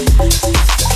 life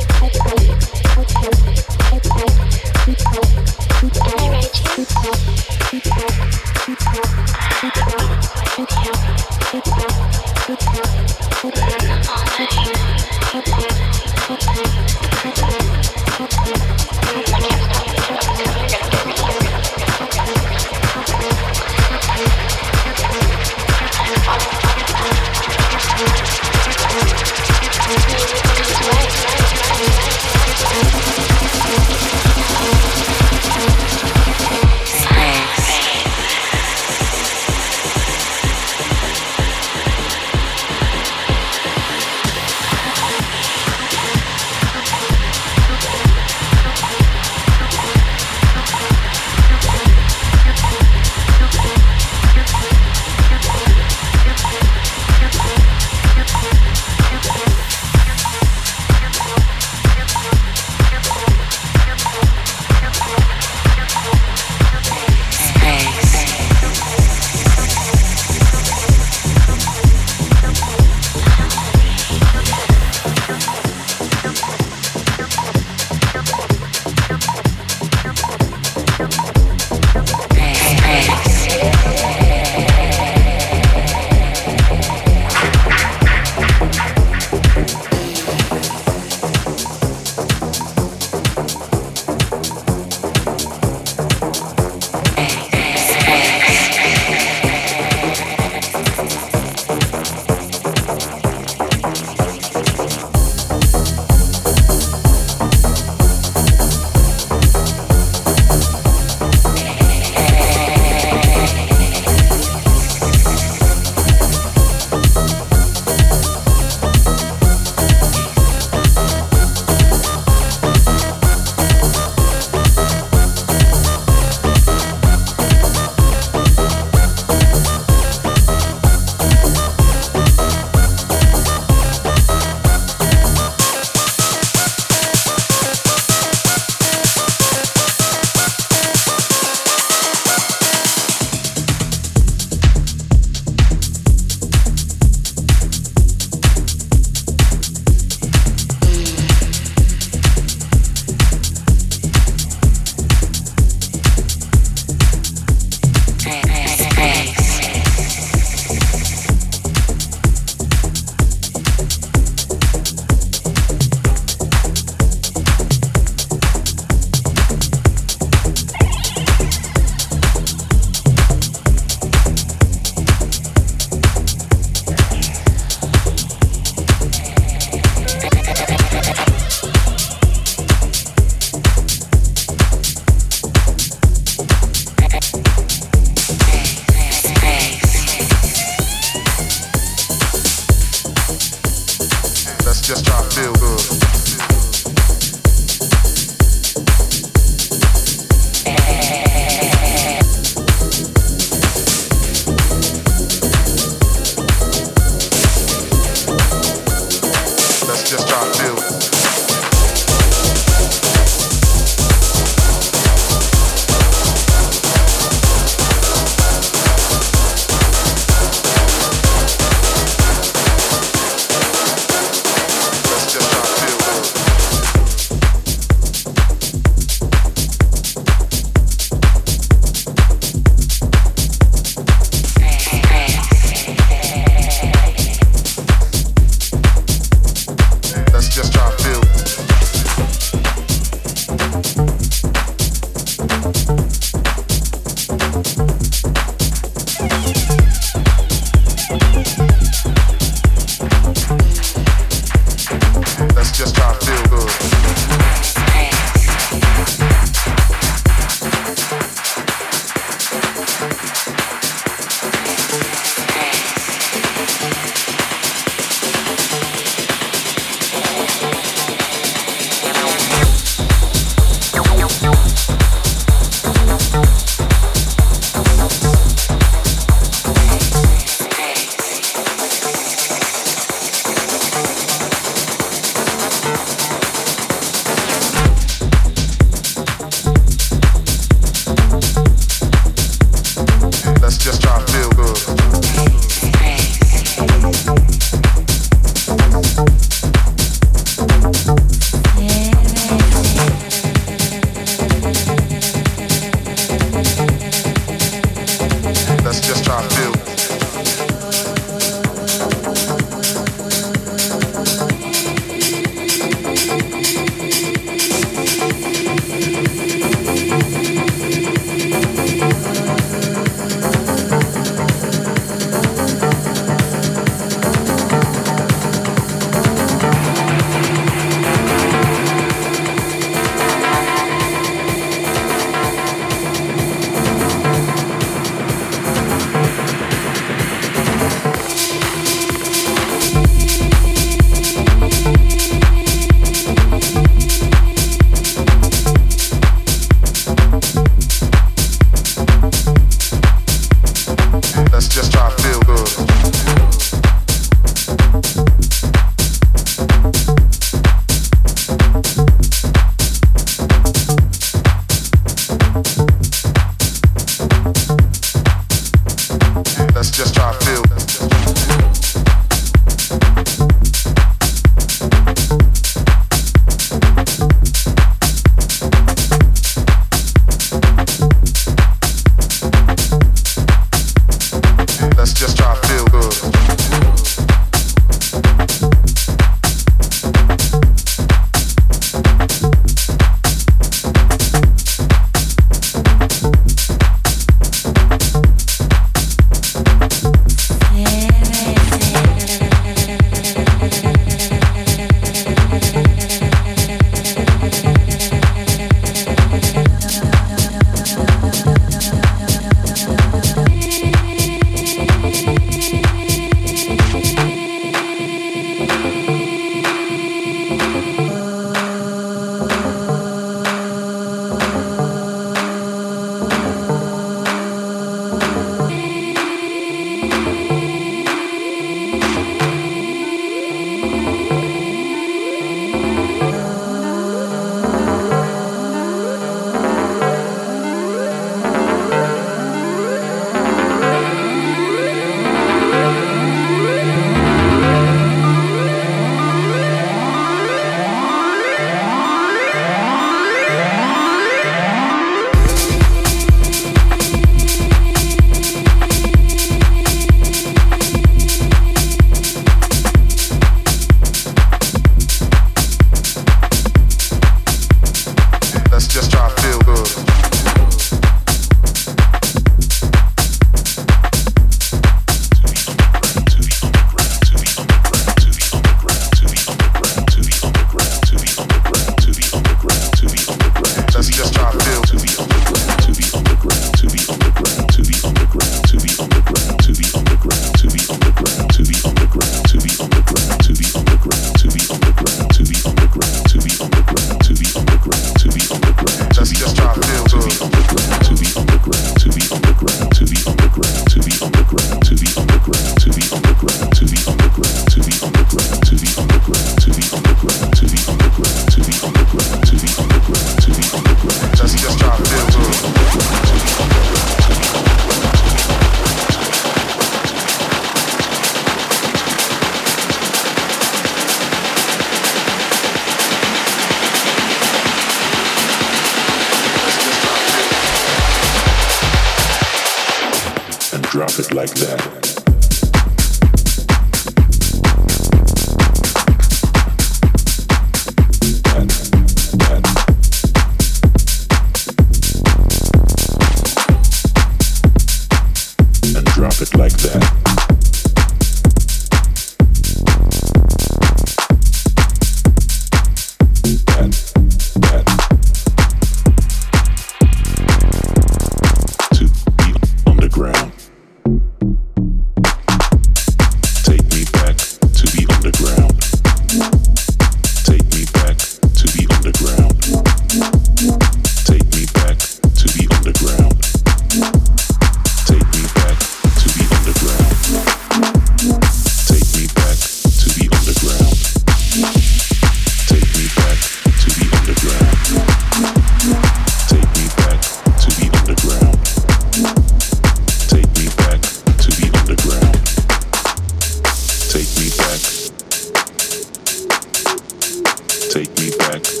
Thanks.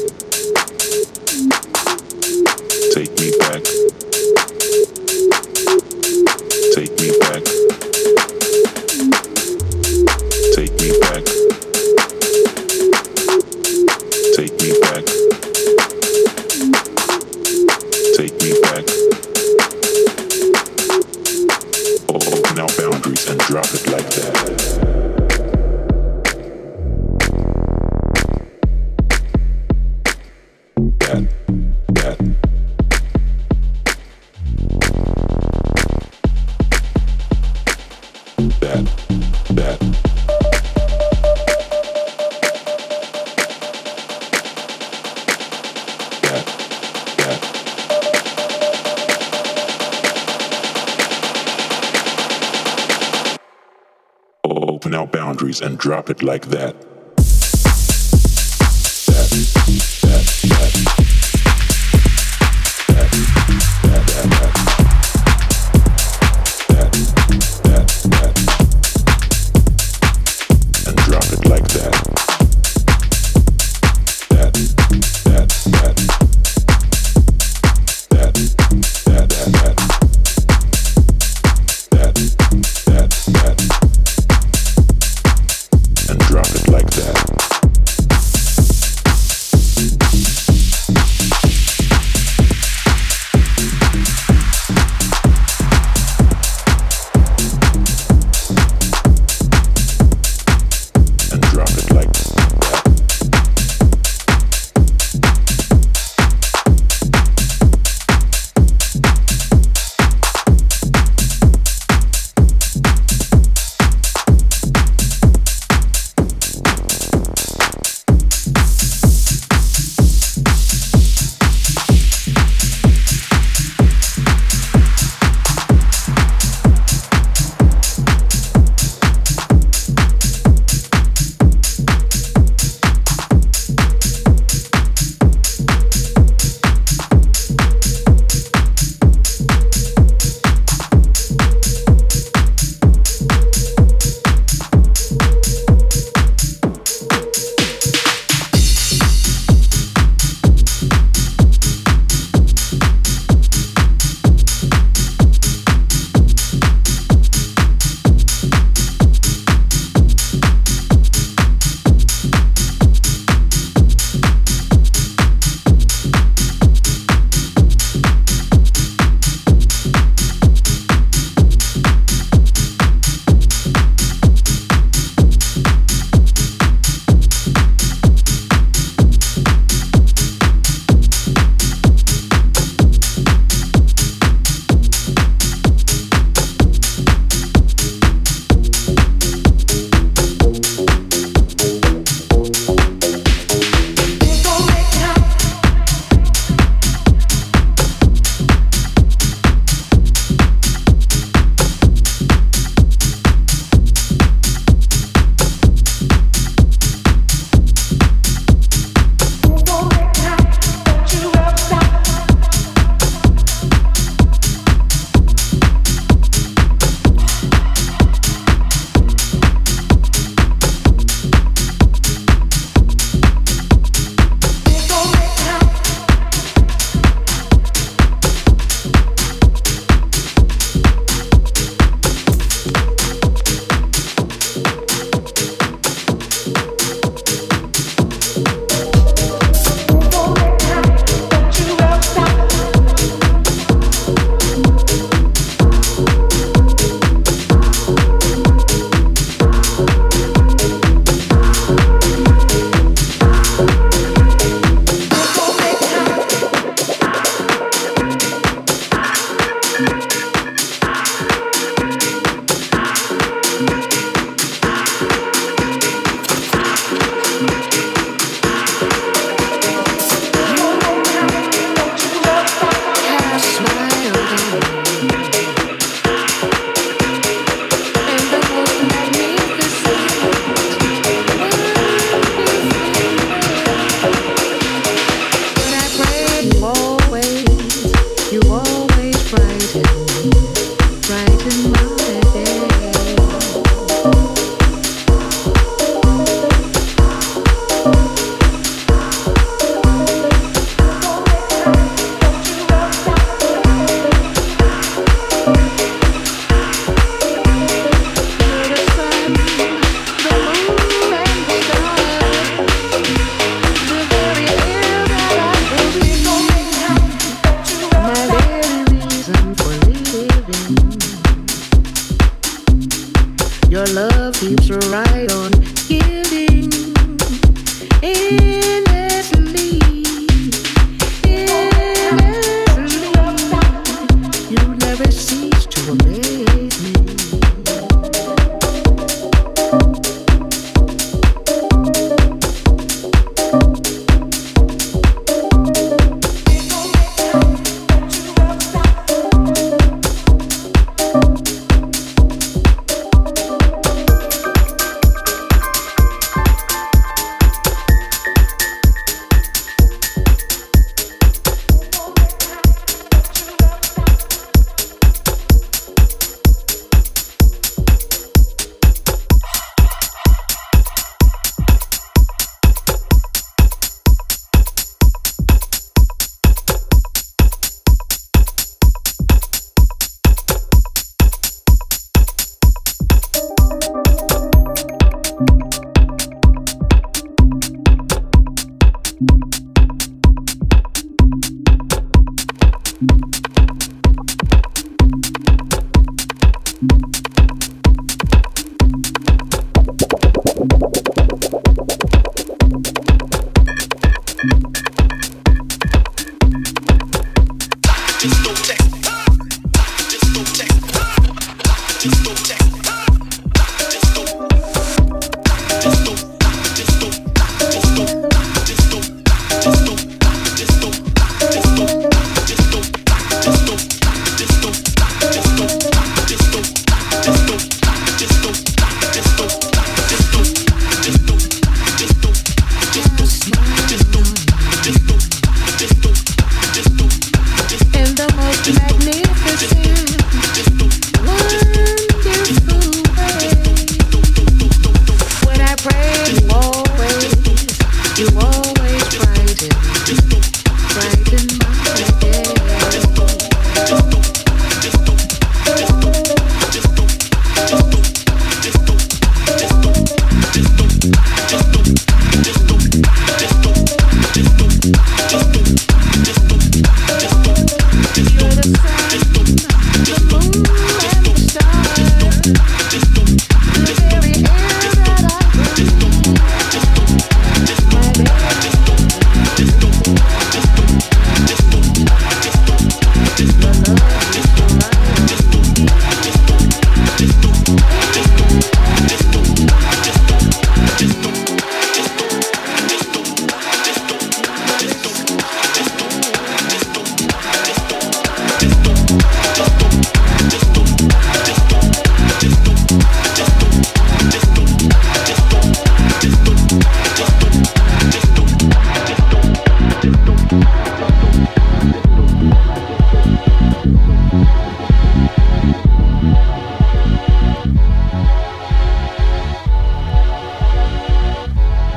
And drop it like that.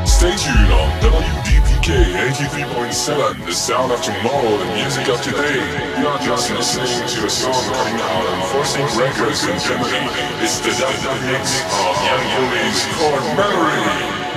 Stay tuned on WDPK eighty three point seven. the sound of tomorrow, the music of today. You're just listening to a song coming out on Forcing Records in Germany. It's the dynamics of Young Yuli's core memory.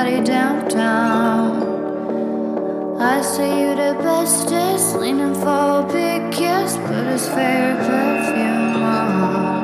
party downtown. I see you the bestest, leaning for a big kiss, put his favorite perfume on.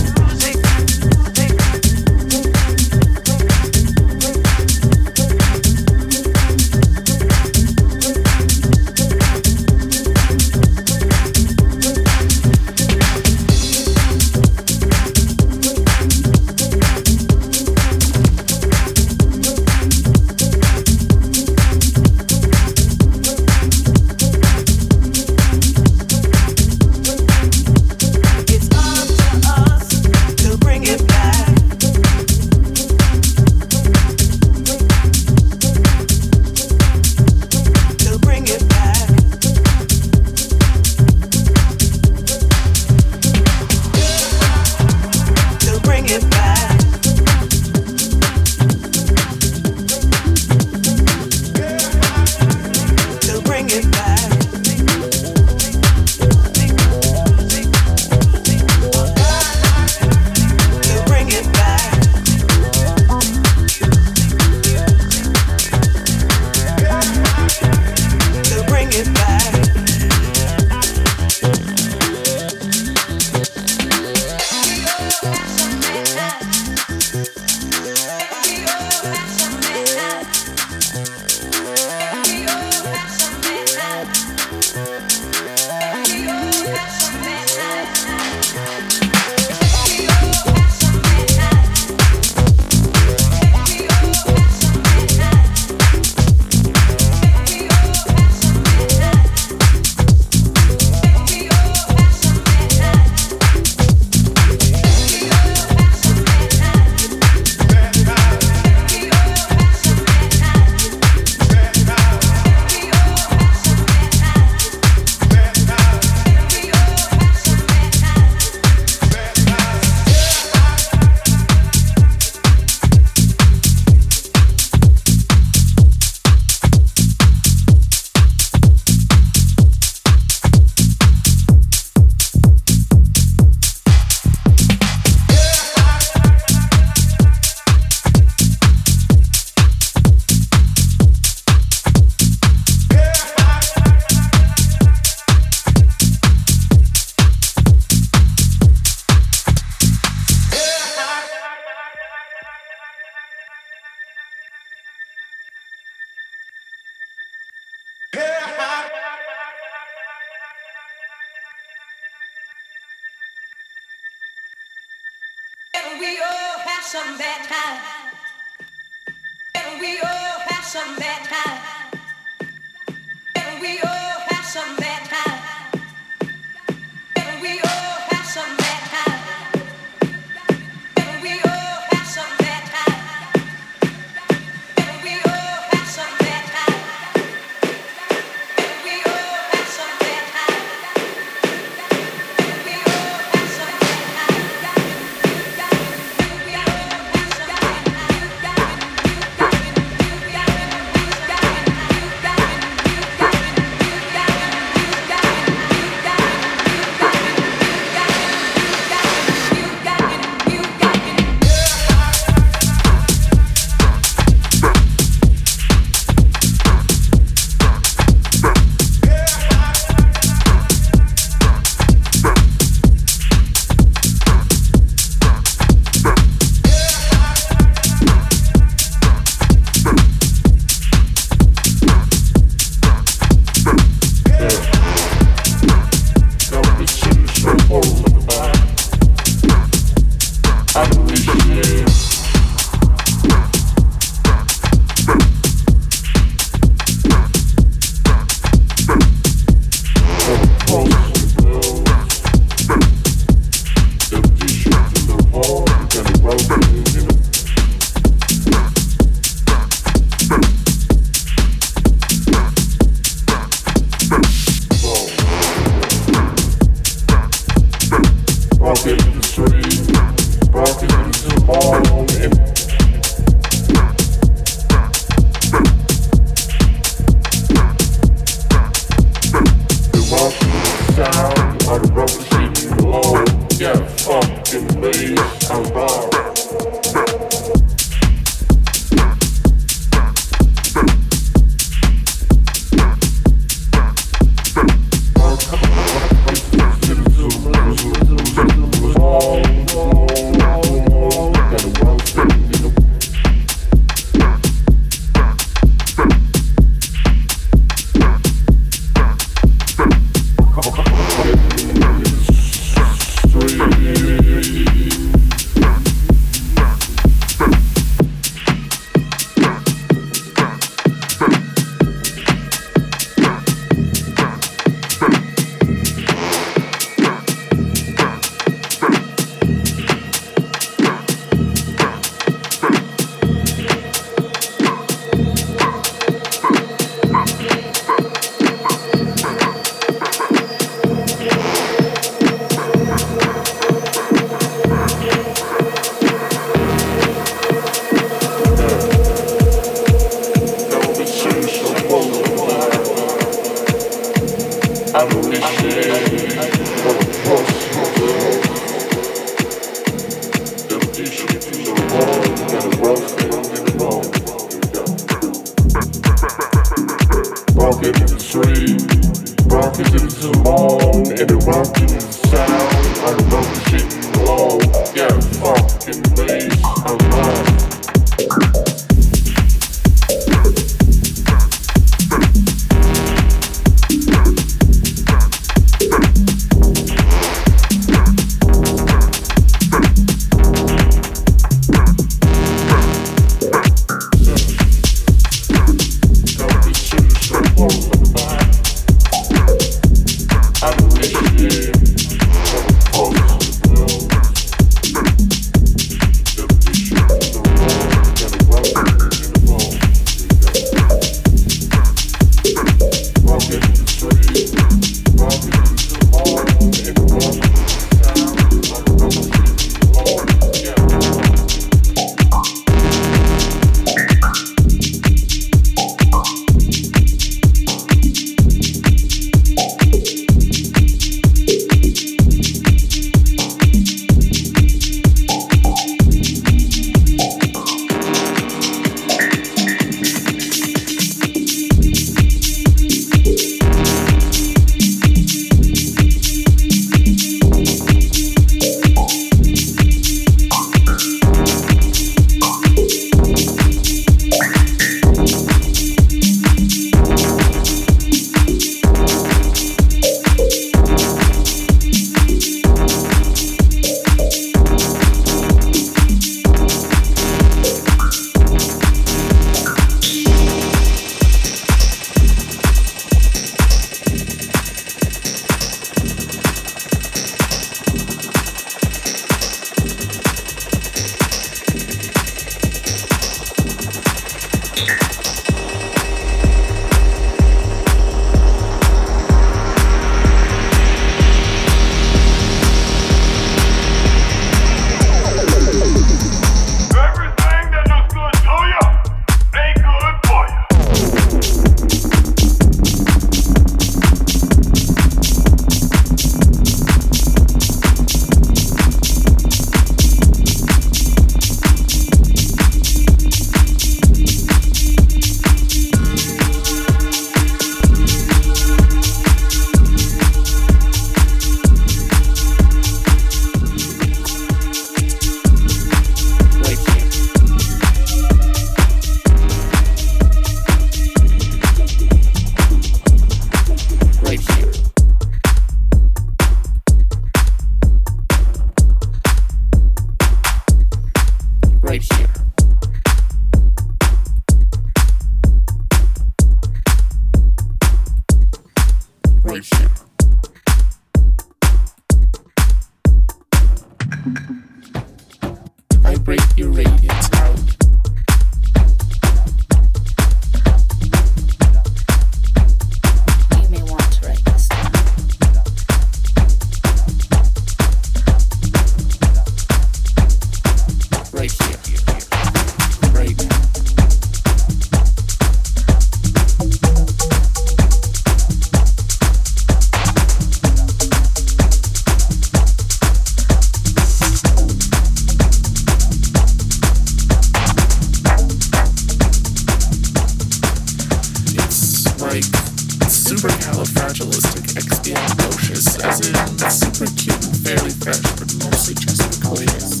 fragilistic, expialocious, as in super cute and fairly fresh, but mostly just rebellious,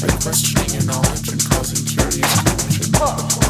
by questioning your knowledge and causing curious commotion.